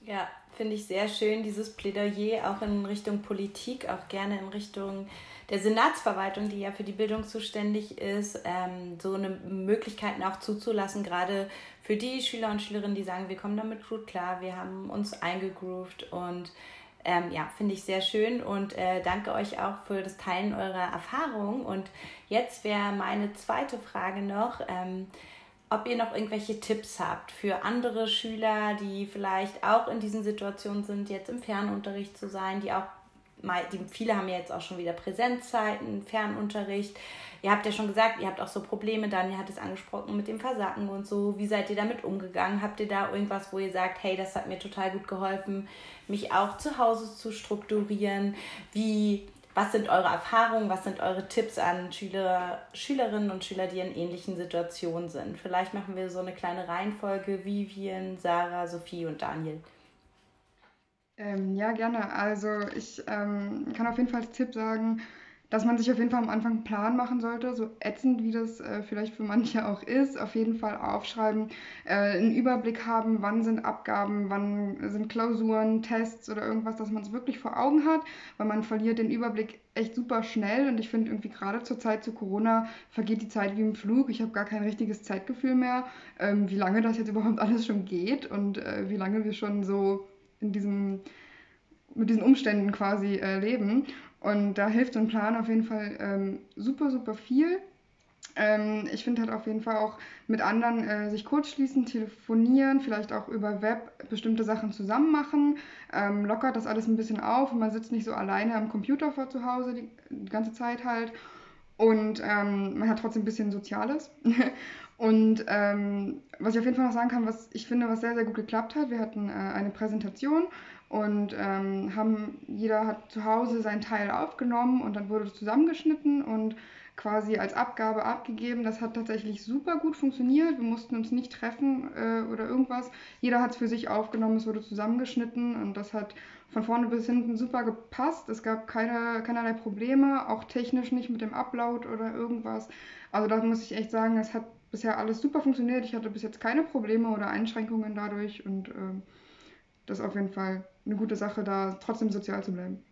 Ja, finde ich sehr schön, dieses Plädoyer auch in Richtung Politik, auch gerne in Richtung der Senatsverwaltung, die ja für die Bildung zuständig ist, ähm, so eine Möglichkeiten auch zuzulassen, gerade für die Schüler und Schülerinnen, die sagen, wir kommen damit gut klar, wir haben uns eingegroovt und ähm, ja, finde ich sehr schön und äh, danke euch auch für das Teilen eurer Erfahrungen. Und jetzt wäre meine zweite Frage noch. Ähm, ob ihr noch irgendwelche Tipps habt für andere Schüler, die vielleicht auch in diesen Situationen sind, jetzt im Fernunterricht zu sein, die auch mal, die, viele haben ja jetzt auch schon wieder Präsenzzeiten, Fernunterricht. Ihr habt ja schon gesagt, ihr habt auch so Probleme, Daniel hat es angesprochen mit dem Versacken und so. Wie seid ihr damit umgegangen? Habt ihr da irgendwas, wo ihr sagt, hey, das hat mir total gut geholfen, mich auch zu Hause zu strukturieren? Wie was sind eure Erfahrungen, was sind eure Tipps an Schüler, Schülerinnen und Schüler, die in ähnlichen Situationen sind? Vielleicht machen wir so eine kleine Reihenfolge, Vivian, Sarah, Sophie und Daniel. Ähm, ja, gerne. Also ich ähm, kann auf jeden Fall als Tipp sagen, dass man sich auf jeden Fall am Anfang einen Plan machen sollte, so ätzend wie das äh, vielleicht für manche auch ist. Auf jeden Fall aufschreiben, äh, einen Überblick haben, wann sind Abgaben, wann sind Klausuren, Tests oder irgendwas, dass man es wirklich vor Augen hat, weil man verliert den Überblick echt super schnell und ich finde irgendwie gerade zur Zeit zu Corona vergeht die Zeit wie im Flug. Ich habe gar kein richtiges Zeitgefühl mehr, ähm, wie lange das jetzt überhaupt alles schon geht und äh, wie lange wir schon so in diesem mit diesen Umständen quasi äh, leben. Und da hilft so ein Plan auf jeden Fall ähm, super, super viel. Ähm, ich finde halt auf jeden Fall auch mit anderen äh, sich kurz schließen, telefonieren, vielleicht auch über Web bestimmte Sachen zusammen machen, ähm, lockert das alles ein bisschen auf und man sitzt nicht so alleine am Computer vor zu Hause die, die ganze Zeit halt. Und ähm, man hat trotzdem ein bisschen Soziales. und ähm, was ich auf jeden Fall noch sagen kann, was ich finde, was sehr, sehr gut geklappt hat, wir hatten äh, eine Präsentation und ähm, haben, jeder hat zu Hause seinen Teil aufgenommen und dann wurde es zusammengeschnitten und quasi als Abgabe abgegeben. Das hat tatsächlich super gut funktioniert. Wir mussten uns nicht treffen äh, oder irgendwas. Jeder hat es für sich aufgenommen, es wurde zusammengeschnitten und das hat von vorne bis hinten super gepasst. Es gab keine, keinerlei Probleme, auch technisch nicht mit dem Upload oder irgendwas. Also da muss ich echt sagen, es hat bisher alles super funktioniert. Ich hatte bis jetzt keine Probleme oder Einschränkungen dadurch und äh, das auf jeden Fall eine gute Sache, da trotzdem sozial zu bleiben.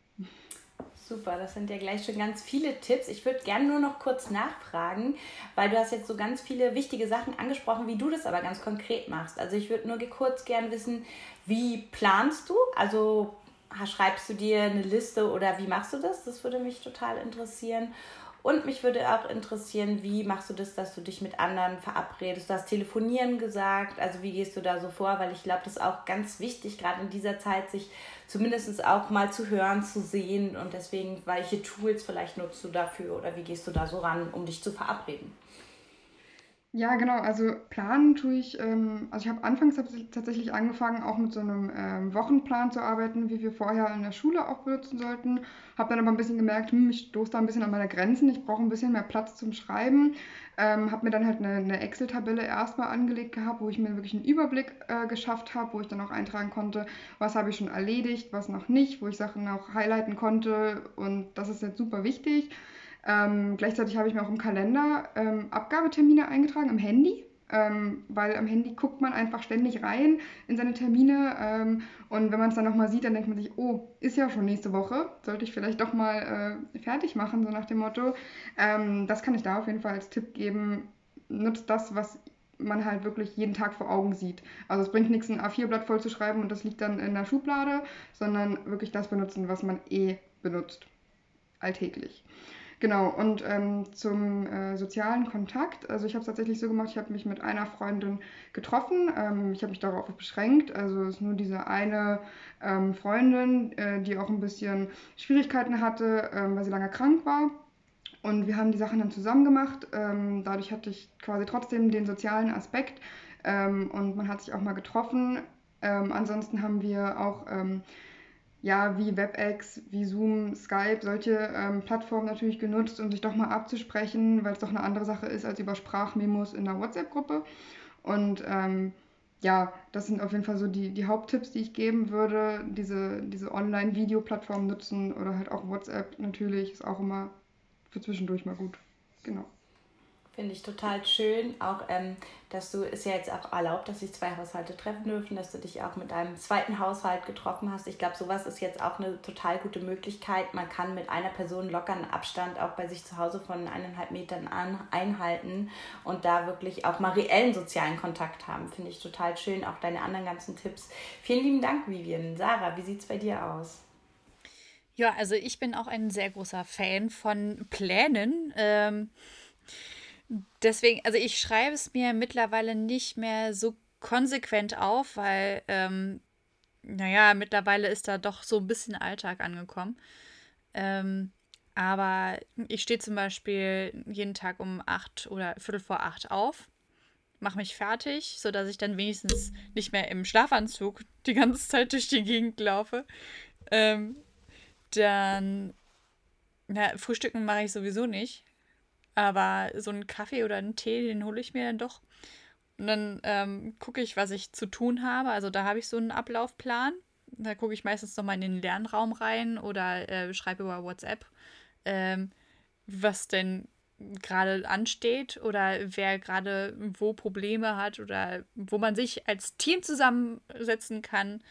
Super, das sind ja gleich schon ganz viele Tipps. Ich würde gerne nur noch kurz nachfragen, weil du hast jetzt so ganz viele wichtige Sachen angesprochen, wie du das aber ganz konkret machst. Also ich würde nur kurz gerne wissen, wie planst du? Also schreibst du dir eine Liste oder wie machst du das? Das würde mich total interessieren. Und mich würde auch interessieren, wie machst du das, dass du dich mit anderen verabredest? Du hast Telefonieren gesagt, also wie gehst du da so vor? Weil ich glaube, das ist auch ganz wichtig, gerade in dieser Zeit, sich zumindest auch mal zu hören, zu sehen. Und deswegen, welche Tools vielleicht nutzt du dafür oder wie gehst du da so ran, um dich zu verabreden? Ja, genau. Also planen tue ich, ähm, also ich habe anfangs tatsächlich angefangen, auch mit so einem ähm, Wochenplan zu arbeiten, wie wir vorher in der Schule auch benutzen sollten. Habe dann aber ein bisschen gemerkt, hm, ich stoße da ein bisschen an meine Grenzen. Ich brauche ein bisschen mehr Platz zum Schreiben. Ähm, habe mir dann halt eine, eine Excel-Tabelle erstmal angelegt gehabt, wo ich mir wirklich einen Überblick äh, geschafft habe, wo ich dann auch eintragen konnte, was habe ich schon erledigt, was noch nicht, wo ich Sachen auch highlighten konnte. Und das ist jetzt super wichtig. Ähm, gleichzeitig habe ich mir auch im Kalender ähm, Abgabetermine eingetragen im Handy, ähm, weil am Handy guckt man einfach ständig rein in seine Termine ähm, und wenn man es dann nochmal sieht, dann denkt man sich, oh, ist ja schon nächste Woche, sollte ich vielleicht doch mal äh, fertig machen, so nach dem Motto. Ähm, das kann ich da auf jeden Fall als Tipp geben. Nutzt das, was man halt wirklich jeden Tag vor Augen sieht. Also es bringt nichts, ein A4-Blatt voll zu schreiben und das liegt dann in der Schublade, sondern wirklich das benutzen, was man eh benutzt, alltäglich. Genau, und ähm, zum äh, sozialen Kontakt. Also ich habe es tatsächlich so gemacht, ich habe mich mit einer Freundin getroffen. Ähm, ich habe mich darauf beschränkt. Also es ist nur diese eine ähm, Freundin, äh, die auch ein bisschen Schwierigkeiten hatte, ähm, weil sie lange krank war. Und wir haben die Sachen dann zusammen gemacht. Ähm, dadurch hatte ich quasi trotzdem den sozialen Aspekt. Ähm, und man hat sich auch mal getroffen. ansonsten haben wir auch ja, wie WebEx, wie Zoom, Skype, solche ähm, Plattformen natürlich genutzt, um sich doch mal abzusprechen, weil es doch eine andere Sache ist als über Sprachmemos in einer WhatsApp-Gruppe. Und ähm, ja, das sind auf jeden Fall so die, die Haupttipps, die ich geben würde. Diese, diese Online-Video-Plattformen nutzen oder halt auch WhatsApp natürlich, ist auch immer für zwischendurch mal gut. Genau. Finde ich total schön. Auch, ähm, dass du, ist ja jetzt auch erlaubt, dass sich zwei Haushalte treffen dürfen, dass du dich auch mit deinem zweiten Haushalt getroffen hast. Ich glaube, sowas ist jetzt auch eine total gute Möglichkeit. Man kann mit einer Person lockeren Abstand auch bei sich zu Hause von eineinhalb Metern an, einhalten und da wirklich auch mal reellen sozialen Kontakt haben. Finde ich total schön. Auch deine anderen ganzen Tipps. Vielen lieben Dank, Vivian. Sarah, wie sieht es bei dir aus? Ja, also ich bin auch ein sehr großer Fan von Plänen. Ähm Deswegen, also ich schreibe es mir mittlerweile nicht mehr so konsequent auf, weil, ähm, naja, mittlerweile ist da doch so ein bisschen Alltag angekommen. Ähm, aber ich stehe zum Beispiel jeden Tag um acht oder viertel vor acht auf, mache mich fertig, sodass ich dann wenigstens nicht mehr im Schlafanzug die ganze Zeit durch die Gegend laufe. Ähm, dann, na, Frühstücken mache ich sowieso nicht. Aber so einen Kaffee oder einen Tee, den hole ich mir dann doch. Und dann ähm, gucke ich, was ich zu tun habe. Also da habe ich so einen Ablaufplan. Da gucke ich meistens nochmal in den Lernraum rein oder äh, schreibe über WhatsApp, ähm, was denn gerade ansteht oder wer gerade wo Probleme hat oder wo man sich als Team zusammensetzen kann.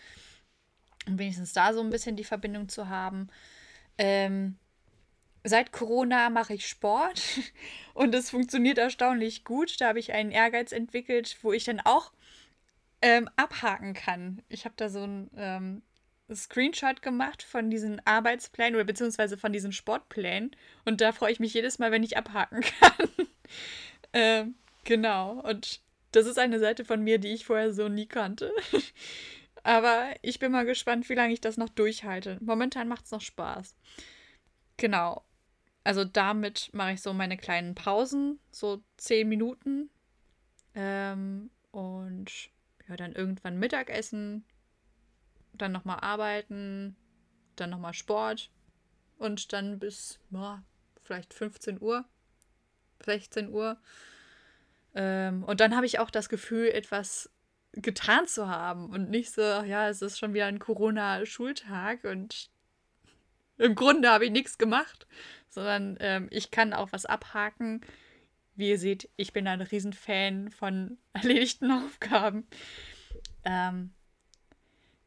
Um wenigstens da so ein bisschen die Verbindung zu haben. Ähm, seit Corona mache ich Sport und es funktioniert erstaunlich gut. Da habe ich einen Ehrgeiz entwickelt, wo ich dann auch ähm, abhaken kann. Ich habe da so ein, ähm, Screenshot gemacht von diesen Arbeitsplänen oder beziehungsweise von diesen Sportplänen. Und da freue ich mich jedes Mal, wenn ich abhaken kann. ähm, genau. Und das ist eine Seite von mir, die ich vorher so nie kannte. Aber ich bin mal gespannt, wie lange ich das noch durchhalte. Momentan macht es noch Spaß. Genau. Also damit mache ich so meine kleinen Pausen, so zehn Minuten. Ähm, und ja, dann irgendwann Mittagessen, dann nochmal arbeiten, dann nochmal Sport und dann bis ja, vielleicht 15 Uhr, 16 Uhr. Ähm, und dann habe ich auch das Gefühl, etwas getan zu haben und nicht so, ja, es ist schon wieder ein Corona-Schultag und im Grunde habe ich nichts gemacht, sondern ähm, ich kann auch was abhaken. Wie ihr seht, ich bin ein Riesenfan von erledigten Aufgaben. Ähm,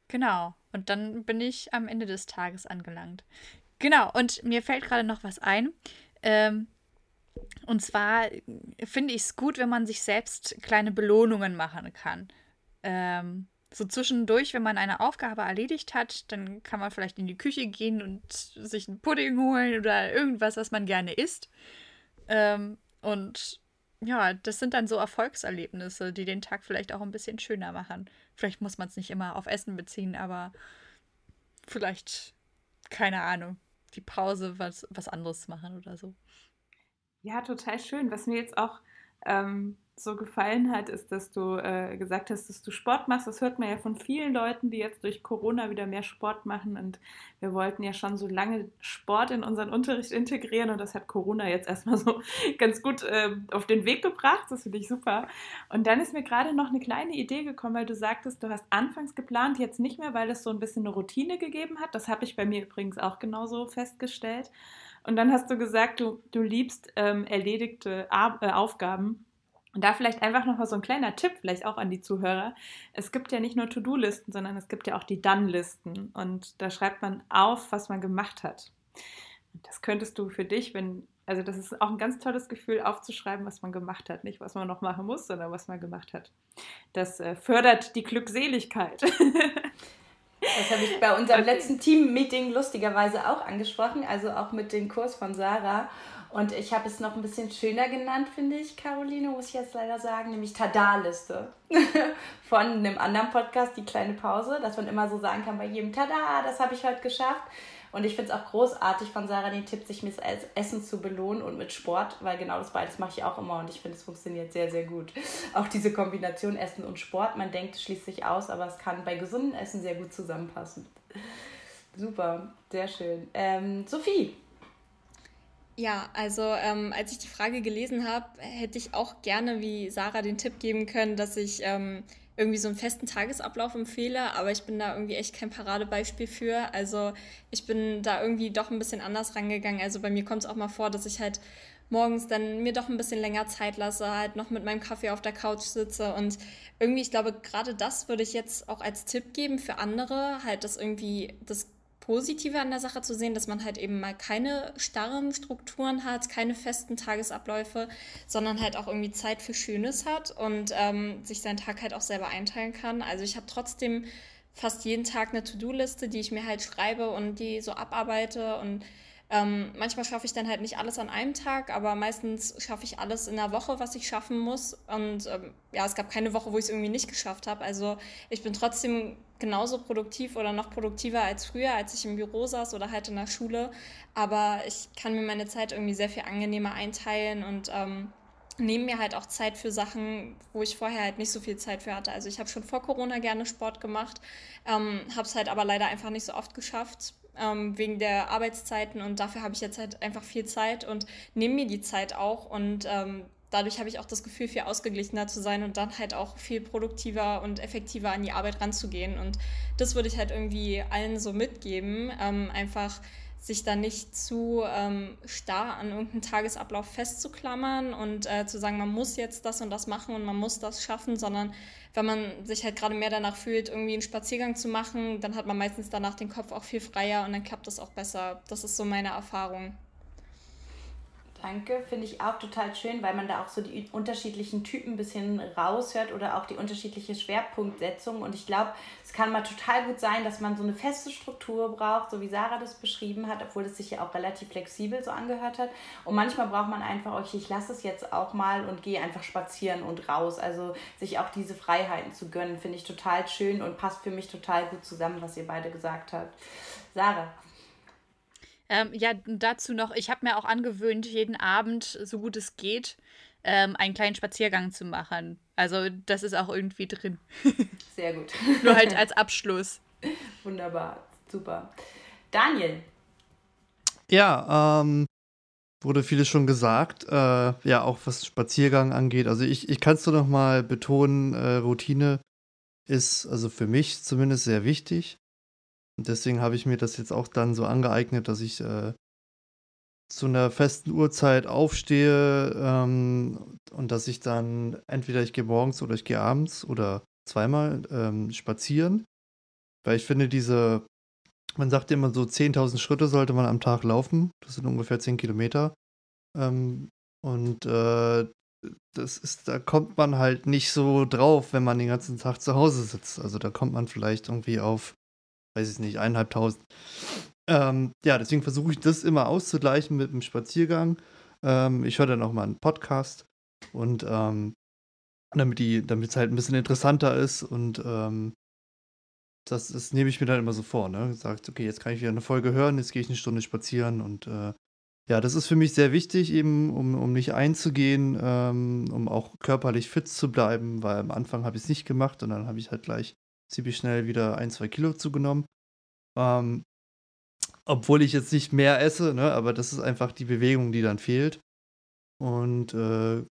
genau. Und dann bin ich am Ende des Tages angelangt. Genau. Und mir fällt gerade noch was ein. Ähm, und zwar finde ich es gut, wenn man sich selbst kleine Belohnungen machen kann. Ähm, so zwischendurch, wenn man eine Aufgabe erledigt hat, dann kann man vielleicht in die Küche gehen und sich einen Pudding holen oder irgendwas, was man gerne isst. Ähm, und ja, das sind dann so Erfolgserlebnisse, die den Tag vielleicht auch ein bisschen schöner machen. Vielleicht muss man es nicht immer auf Essen beziehen, aber vielleicht, keine Ahnung, die Pause was, was anderes machen oder so. Ja, total schön. Was mir jetzt auch ähm, so gefallen hat, ist, dass du äh, gesagt hast, dass du Sport machst. Das hört man ja von vielen Leuten, die jetzt durch Corona wieder mehr Sport machen. Und wir wollten ja schon so lange Sport in unseren Unterricht integrieren. Und das hat Corona jetzt erstmal so ganz gut äh, auf den Weg gebracht. Das finde ich super. Und dann ist mir gerade noch eine kleine Idee gekommen, weil du sagtest, du hast anfangs geplant, jetzt nicht mehr, weil es so ein bisschen eine Routine gegeben hat. Das habe ich bei mir übrigens auch genauso festgestellt. Und dann hast du gesagt, du, du liebst ähm, erledigte Ar äh, Aufgaben. Und da vielleicht einfach nochmal so ein kleiner Tipp, vielleicht auch an die Zuhörer. Es gibt ja nicht nur To-Do-Listen, sondern es gibt ja auch die Done-Listen. Und da schreibt man auf, was man gemacht hat. Und das könntest du für dich, wenn, also das ist auch ein ganz tolles Gefühl, aufzuschreiben, was man gemacht hat. Nicht, was man noch machen muss, sondern was man gemacht hat. Das äh, fördert die Glückseligkeit. Das habe ich bei unserem letzten Team-Meeting lustigerweise auch angesprochen, also auch mit dem Kurs von Sarah. Und ich habe es noch ein bisschen schöner genannt, finde ich, Caroline, muss ich jetzt leider sagen, nämlich Tada-Liste von einem anderen Podcast, die kleine Pause, dass man immer so sagen kann bei jedem Tada, das habe ich heute geschafft. Und ich finde es auch großartig von Sarah den Tipp, sich mit Essen zu belohnen und mit Sport, weil genau das beides mache ich auch immer und ich finde, es funktioniert sehr, sehr gut. Auch diese Kombination Essen und Sport, man denkt, sich aus, aber es kann bei gesundem Essen sehr gut zusammenpassen. Super, sehr schön. Ähm, Sophie, ja, also ähm, als ich die Frage gelesen habe, hätte ich auch gerne wie Sarah den Tipp geben können, dass ich ähm, irgendwie so einen festen Tagesablauf empfehle, aber ich bin da irgendwie echt kein Paradebeispiel für. Also ich bin da irgendwie doch ein bisschen anders rangegangen. Also bei mir kommt es auch mal vor, dass ich halt morgens dann mir doch ein bisschen länger Zeit lasse, halt noch mit meinem Kaffee auf der Couch sitze und irgendwie, ich glaube, gerade das würde ich jetzt auch als Tipp geben für andere, halt das irgendwie das Positive an der Sache zu sehen, dass man halt eben mal keine starren Strukturen hat, keine festen Tagesabläufe, sondern halt auch irgendwie Zeit für Schönes hat und ähm, sich seinen Tag halt auch selber einteilen kann. Also ich habe trotzdem fast jeden Tag eine To-Do-Liste, die ich mir halt schreibe und die so abarbeite und ähm, manchmal schaffe ich dann halt nicht alles an einem Tag, aber meistens schaffe ich alles in einer Woche, was ich schaffen muss. Und ähm, ja, es gab keine Woche, wo ich es irgendwie nicht geschafft habe. Also ich bin trotzdem genauso produktiv oder noch produktiver als früher, als ich im Büro saß oder halt in der Schule. Aber ich kann mir meine Zeit irgendwie sehr viel angenehmer einteilen und ähm, nehme mir halt auch Zeit für Sachen, wo ich vorher halt nicht so viel Zeit für hatte. Also ich habe schon vor Corona gerne Sport gemacht, ähm, habe es halt aber leider einfach nicht so oft geschafft ähm, wegen der Arbeitszeiten und dafür habe ich jetzt halt einfach viel Zeit und nehme mir die Zeit auch und ähm, dadurch habe ich auch das Gefühl, viel ausgeglichener zu sein und dann halt auch viel produktiver und effektiver an die Arbeit ranzugehen. Und das würde ich halt irgendwie allen so mitgeben. Ähm, einfach sich da nicht zu ähm, starr an irgendeinen Tagesablauf festzuklammern und äh, zu sagen, man muss jetzt das und das machen und man muss das schaffen, sondern wenn man sich halt gerade mehr danach fühlt, irgendwie einen Spaziergang zu machen, dann hat man meistens danach den Kopf auch viel freier und dann klappt das auch besser. Das ist so meine Erfahrung Danke, finde ich auch total schön, weil man da auch so die unterschiedlichen Typen ein bisschen raushört oder auch die unterschiedliche Schwerpunktsetzung. Und ich glaube, es kann mal total gut sein, dass man so eine feste Struktur braucht, so wie Sarah das beschrieben hat, obwohl es sich ja auch relativ flexibel so angehört hat. Und manchmal braucht man einfach, okay, ich lasse es jetzt auch mal und gehe einfach spazieren und raus. Also sich auch diese Freiheiten zu gönnen, finde ich total schön und passt für mich total gut zusammen, was ihr beide gesagt habt. Sarah. Ähm, ja, dazu noch, ich habe mir auch angewöhnt, jeden Abend, so gut es geht, ähm, einen kleinen Spaziergang zu machen. Also das ist auch irgendwie drin. Sehr gut. Nur halt als Abschluss. Wunderbar, super. Daniel. Ja, ähm, wurde vieles schon gesagt. Äh, ja, auch was Spaziergang angeht. Also ich, ich kann es nur noch mal betonen, äh, Routine ist also für mich zumindest sehr wichtig. Deswegen habe ich mir das jetzt auch dann so angeeignet, dass ich äh, zu einer festen Uhrzeit aufstehe ähm, und dass ich dann entweder ich gehe morgens oder ich gehe abends oder zweimal ähm, spazieren. Weil ich finde, diese, man sagt immer so 10.000 Schritte sollte man am Tag laufen. Das sind ungefähr 10 Kilometer. Ähm, und äh, das ist, da kommt man halt nicht so drauf, wenn man den ganzen Tag zu Hause sitzt. Also da kommt man vielleicht irgendwie auf weiß ich nicht, eineinhalbtausend. Ähm, ja, deswegen versuche ich das immer auszugleichen mit einem Spaziergang. Ähm, ich höre dann auch mal einen Podcast und ähm, damit es halt ein bisschen interessanter ist und ähm, das, das nehme ich mir dann immer so vor, ne? Sagt, okay, jetzt kann ich wieder eine Folge hören, jetzt gehe ich eine Stunde spazieren und äh, ja, das ist für mich sehr wichtig, eben um, um nicht einzugehen, ähm, um auch körperlich fit zu bleiben, weil am Anfang habe ich es nicht gemacht und dann habe ich halt gleich ziemlich schnell wieder ein, zwei Kilo zugenommen. Ähm, obwohl ich jetzt nicht mehr esse, ne, aber das ist einfach die Bewegung, die dann fehlt. Und äh,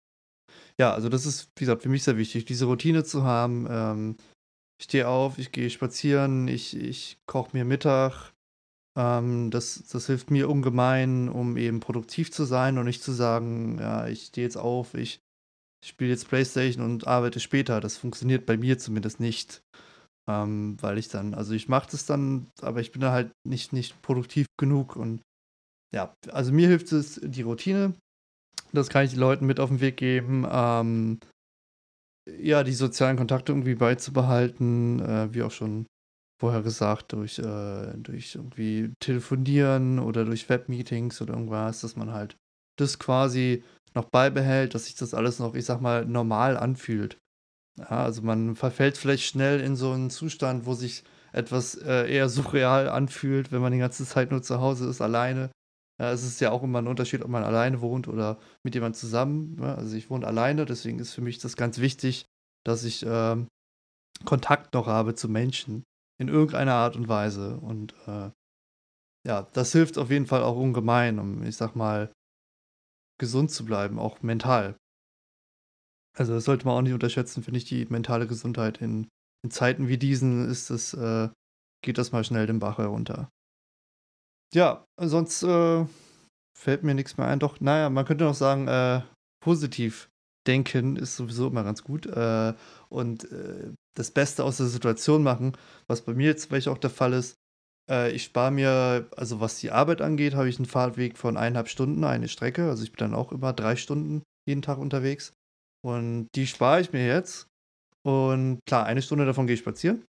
ja, also das ist, wie gesagt, für mich sehr wichtig, diese Routine zu haben. Ähm, ich stehe auf, ich gehe spazieren, ich, ich koche mir Mittag. Ähm, das, das hilft mir ungemein, um eben produktiv zu sein und nicht zu sagen, ja, ich stehe jetzt auf, ich, ich spiele jetzt Playstation und arbeite später. Das funktioniert bei mir zumindest nicht. Ähm, weil ich dann, also ich mache das dann, aber ich bin da halt nicht, nicht produktiv genug und ja, also mir hilft es die Routine. Das kann ich den Leuten mit auf den Weg geben. Ähm, ja, die sozialen Kontakte irgendwie beizubehalten, äh, wie auch schon vorher gesagt, durch, äh, durch irgendwie Telefonieren oder durch Webmeetings oder irgendwas, dass man halt das quasi noch beibehält, dass sich das alles noch, ich sag mal, normal anfühlt. Ja, also man verfällt vielleicht schnell in so einen Zustand, wo sich etwas äh, eher surreal anfühlt, wenn man die ganze Zeit nur zu Hause ist, alleine. Ja, es ist ja auch immer ein Unterschied, ob man alleine wohnt oder mit jemand zusammen. Ja, also ich wohne alleine, deswegen ist für mich das ganz wichtig, dass ich äh, Kontakt noch habe zu Menschen in irgendeiner Art und Weise. Und äh, ja, das hilft auf jeden Fall auch ungemein, um, ich sag mal, gesund zu bleiben, auch mental. Also das sollte man auch nicht unterschätzen, finde ich, die mentale Gesundheit. In, in Zeiten wie diesen ist es, äh, geht das mal schnell den Bach herunter. Ja, sonst äh, fällt mir nichts mehr ein. Doch, naja, man könnte noch sagen, äh, positiv denken ist sowieso immer ganz gut. Äh, und äh, das Beste aus der Situation machen, was bei mir jetzt vielleicht auch der Fall ist. Äh, ich spare mir, also was die Arbeit angeht, habe ich einen Fahrtweg von eineinhalb Stunden, eine Strecke. Also ich bin dann auch immer drei Stunden jeden Tag unterwegs. Und die spare ich mir jetzt. Und klar, eine Stunde davon gehe ich spazieren.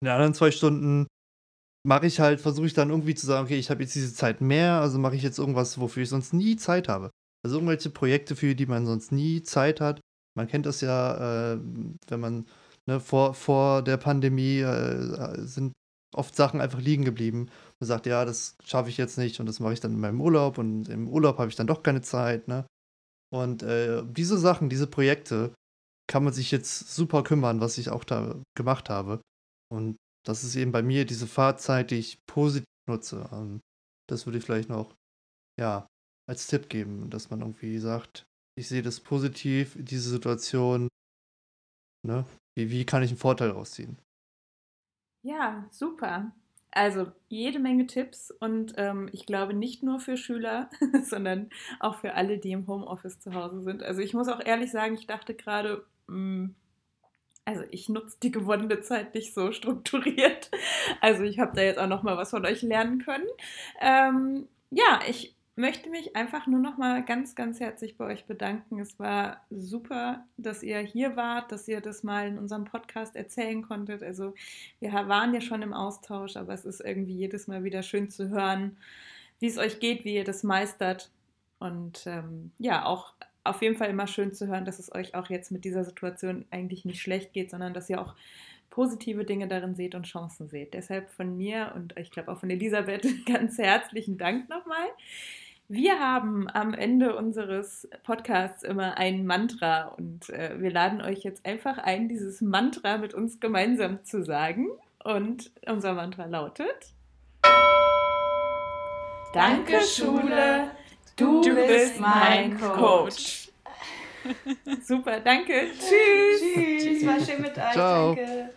In den anderen zwei Stunden mache ich halt, versuche ich dann irgendwie zu sagen, okay, ich habe jetzt diese Zeit mehr, also mache ich jetzt irgendwas, wofür ich sonst nie Zeit habe. Also irgendwelche Projekte, für die man sonst nie Zeit hat. Man kennt das ja, äh, wenn man ne, vor, vor der Pandemie äh, sind oft Sachen einfach liegen geblieben. Man sagt, ja, das schaffe ich jetzt nicht und das mache ich dann in meinem Urlaub und im Urlaub habe ich dann doch keine Zeit. Ne? Und äh, diese Sachen, diese Projekte, kann man sich jetzt super kümmern, was ich auch da gemacht habe. Und das ist eben bei mir diese Fahrzeit, die ich positiv nutze. Und ähm, das würde ich vielleicht noch, ja, als Tipp geben, dass man irgendwie sagt, ich sehe das positiv, diese Situation, ne? Wie, wie kann ich einen Vorteil rausziehen? Ja, super. Also jede Menge Tipps und ähm, ich glaube nicht nur für Schüler, sondern auch für alle, die im Homeoffice zu Hause sind. Also ich muss auch ehrlich sagen, ich dachte gerade, hm, also ich nutze die gewonnene Zeit nicht so strukturiert. Also ich habe da jetzt auch noch mal was von euch lernen können. Ähm, ja, ich möchte mich einfach nur noch mal ganz, ganz herzlich bei euch bedanken. Es war super, dass ihr hier wart, dass ihr das mal in unserem Podcast erzählen konntet. Also wir waren ja schon im Austausch, aber es ist irgendwie jedes Mal wieder schön zu hören, wie es euch geht, wie ihr das meistert. Und ähm, ja, auch auf jeden Fall immer schön zu hören, dass es euch auch jetzt mit dieser Situation eigentlich nicht schlecht geht, sondern dass ihr auch positive Dinge darin seht und Chancen seht. Deshalb von mir und ich glaube auch von Elisabeth ganz herzlichen Dank nochmal. Wir haben am Ende unseres Podcasts immer ein Mantra und äh, wir laden euch jetzt einfach ein, dieses Mantra mit uns gemeinsam zu sagen. Und unser Mantra lautet: Danke, Schule, du, du bist mein Coach. Super, danke. Tschüss. Tschüss, war schön mit euch. Ciao. Danke.